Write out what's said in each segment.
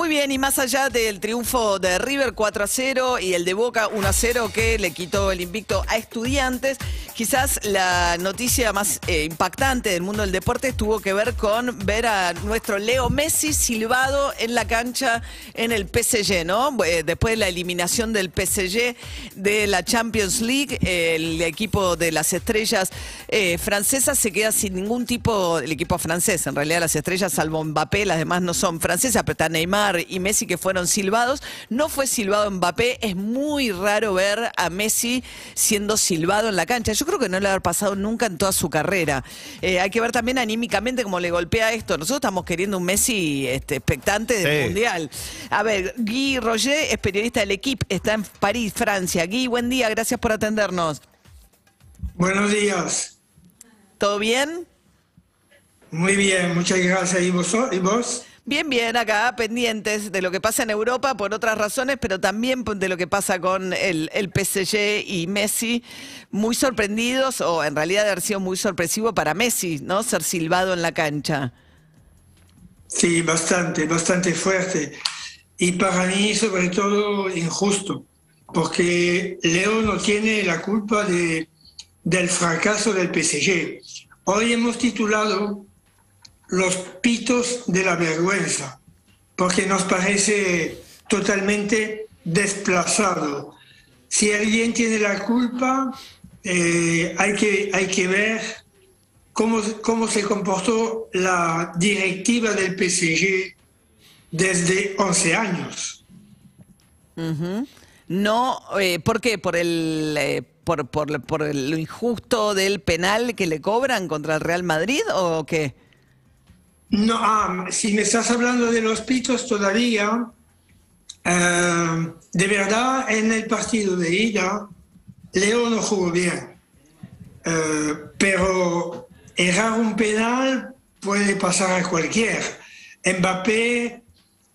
Muy bien, y más allá del triunfo de River 4 a 0 y el de Boca 1 a 0 que le quitó el invicto a estudiantes, quizás la noticia más eh, impactante del mundo del deporte tuvo que ver con ver a nuestro Leo Messi silbado en la cancha en el PSG, ¿no? Eh, Después de la eliminación del PSG de la Champions League, el equipo de las estrellas eh, francesas se queda sin ningún tipo, el equipo francés, en realidad las estrellas, salvo Mbappé, las demás no son francesas, pero está Neymar y Messi que fueron silbados. No fue silbado Mbappé, es muy raro ver a Messi siendo silbado en la cancha. Yo creo que no le ha pasado nunca en toda su carrera. Eh, hay que ver también anímicamente cómo le golpea esto. Nosotros estamos queriendo un Messi este, expectante del Sí. Mundial. A ver, Guy Roger es periodista del equipo, está en París, Francia. Guy, buen día, gracias por atendernos. Buenos días. ¿Todo bien? Muy bien, muchas gracias. ¿Y vos? ¿Y vos? Bien, bien, acá pendientes de lo que pasa en Europa por otras razones, pero también de lo que pasa con el, el PSG y Messi. Muy sorprendidos, o en realidad haber sido muy sorpresivo para Messi, ¿no? Ser silbado en la cancha. Sí, bastante, bastante fuerte. Y para mí, sobre todo, injusto, porque Leo no tiene la culpa de, del fracaso del PSG. Hoy hemos titulado Los pitos de la vergüenza, porque nos parece totalmente desplazado. Si alguien tiene la culpa, eh, hay, que, hay que ver cómo, cómo se comportó la directiva del PSG desde 11 años. No, eh, ¿por qué? ¿Por, el, eh, por, por, por lo injusto del penal que le cobran contra el Real Madrid o qué? No, ah, si me estás hablando de los pitos todavía, eh, de verdad en el partido de ida, Leo no jugó bien. Eh, pero errar un penal puede pasar a cualquier. Mbappé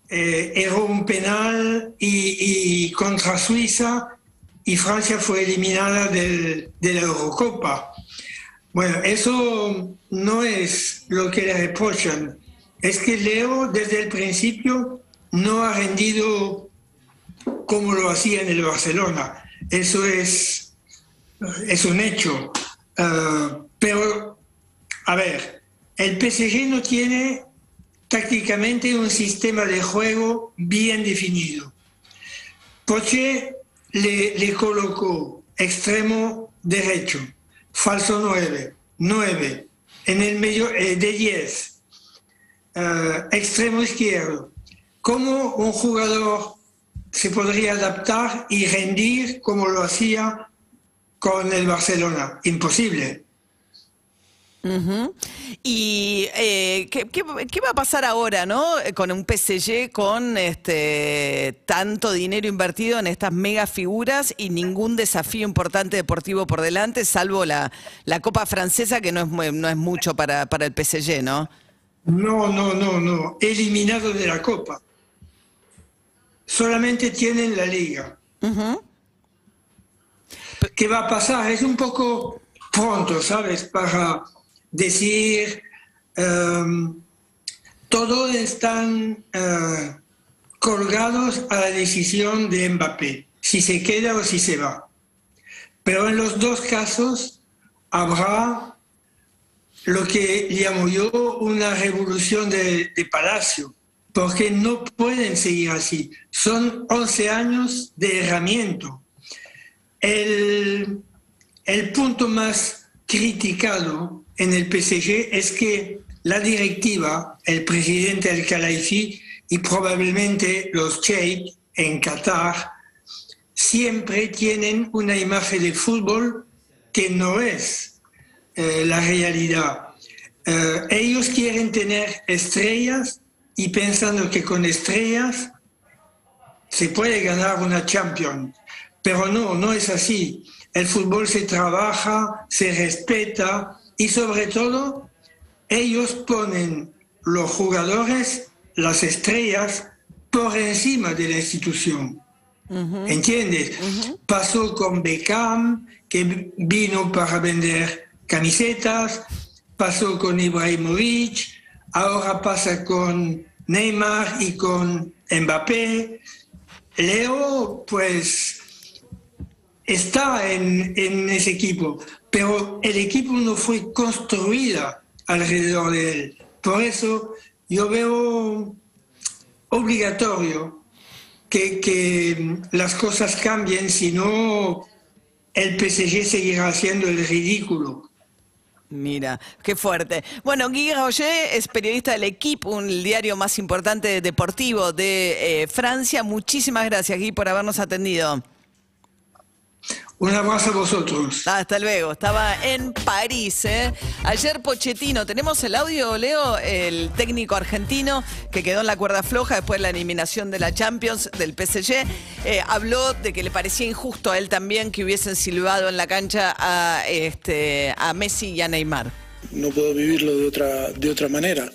eh, erró un penal y, y contra Suiza y Francia fue eliminada de la Eurocopa. Bueno, eso no es lo que le reprochan. Es que Leo desde el principio no ha rendido como lo hacía en el Barcelona. Eso es, es un hecho. Ah, pero, a ver, el PSG no tiene tácticamente un sistema de juego bien definido. Poche le, le colocó extremo derecho, falso 9, 9, en el medio eh, de 10, eh, extremo izquierdo. ¿Cómo un jugador se podría adaptar y rendir como lo hacía con el Barcelona? Imposible. Ujú. Y eh, ¿qué, qué, qué va a pasar ahora, no? Con un PSG con este tanto dinero invertido en estas mega figuras y ningún desafío importante deportivo por delante, salvo la, la Copa Francesa, que no es, no es mucho para, para el PSG, ¿no? No, no, no, no. Eliminado de la Copa. Solamente tienen la liga. ¿Qué va a pasar? Es un poco pronto, ¿sabes? Para decir, em, todos están eh, colgados a la decisión de Mbappé, si se queda o si se va. Pero en los dos casos habrá lo que llamo yo una revolución de, palacio, porque no pueden seguir así. Son 11 años de herramiento. El, el punto más criticado en el PSG es que la directiva, el presidente Al Khelaifi y probablemente los Sheikh en Qatar siempre tienen una imagen de fútbol que no es eh, la realidad. Eh, ellos quieren tener estrellas y pensando que con estrellas se puede ganar una Champions. Pero no, no es así. El fútbol se trabaja, se respeta y sobre todo ellos ponen los jugadores, las estrellas, por encima de la institución. ¿Entiendes? Pasó con Beckham, que vino para vender camisetas, pasó con Ibrahimovic, ahora pasa con Neymar y con Mbappé. Leo, pues, está en, en ese equipo, pero el equipo no fue construida alrededor de él. Por eso yo veo obligatorio que, que las cosas cambien, si no el PSG seguirá haciendo el ridículo. Mira, qué fuerte. Bueno, Guy Roger es periodista del Equipo, un diario más importante deportivo de eh, Francia. Muchísimas gracias, Guy, por habernos atendido. Un abrazo a vosotros. Ah, Hasta luego. Estaba en París. ¿eh? Ayer Pochettino, tenemos el audio, Leo, el técnico argentino que quedó en la cuerda floja después de la eliminación de la Champions del PSG, eh, habló de que le parecía injusto a él también que hubiesen silbado en la cancha a, este, a Messi y a Neymar. no puedo vivirlo de otra, de otra manera.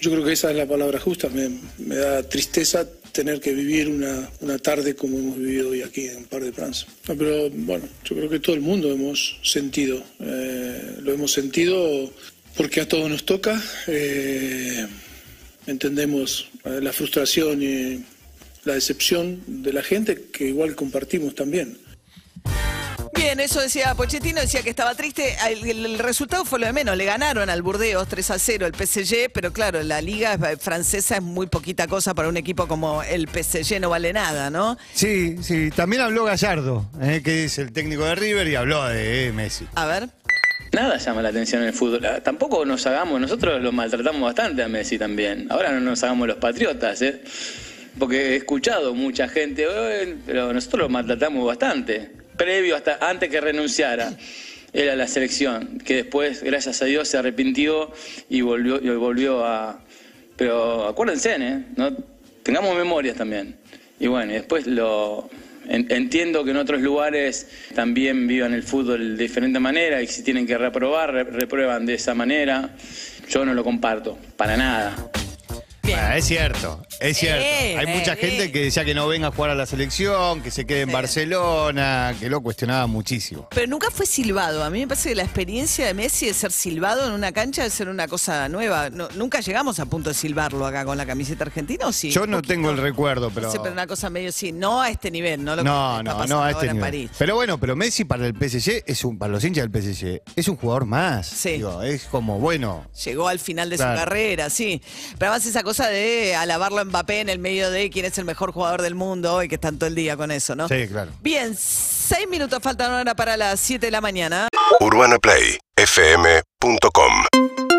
Yo creo que esa es la palabra justa. Me, da tristeza tener que vivir una, una tarde como hemos vivido hoy aquí en Par de France. No, pero bueno, yo creo que todo el mundo hemos sentido, eh, lo hemos sentido porque a todos nos toca. eh, entendemos eh, la frustración y la decepción de la gente que igual compartimos también. Bien, eso decía Pochettino, decía que estaba triste. El, el- el resultado fue lo de menos. Le ganaron al Burdeos 3 a 0 el PSG, pero claro, la liga eh, francesa es muy poquita cosa para un equipo como el PSG, no vale nada, ¿no? Sí, sí. También habló Gallardo, eh, que es el técnico de River, y habló de eh, Messi. A ver. Nada llama la atención en el fútbol. Ah, Tampoco nos hagamos, nosotros lo maltratamos bastante a Messi también. Ahora no nos hagamos los patriotas, ¿eh? Porque he escuchado mucha gente, "Eh, pero nosotros lo maltratamos bastante. Previo, hasta antes que renunciara él a la selección, que después, gracias a Dios, se arrepintió y volvió, y volvió a... Pero acuérdense, ¿eh? ¿No? Tengamos memorias también. Y bueno, después lo... en- Entiendo que en otros lugares también vivan el fútbol de diferente manera y si tienen que reprobar, re- reprueban de esa manera. Yo no lo comparto, para nada. Ah, es cierto, es cierto. Eh, Hay mucha eh, gente eh. que decía que no venga a jugar a la selección, que se quede en. Barcelona, que lo cuestionaba muchísimo. Pero nunca fue silbado. A mí me parece que la experiencia de Messi de ser silbado en una cancha debe ser una cosa nueva. No- nunca llegamos a punto de silbarlo acá con la camiseta argentina, ¿o sí? Yo no tengo el recuerdo, pero. No sé, pero una cosa medio sí. No a este nivel, no lo que No, está no, pasando no a ahora este en nivel. París. Pero bueno, pero Messi para el PSG es un, para los hinchas del PSG, es un jugador más. Sí. Digo, es como, bueno, Llegó al final de Claro. su carrera, sí. Pero además esa cosa de alabarlo a Mbappé en el medio de quién es el mejor jugador del mundo hoy, que están todo el día con eso, ¿no? sí, claro. Bien, seis minutos faltan ahora para las 7 de la mañana. UrbanaPlayFM.com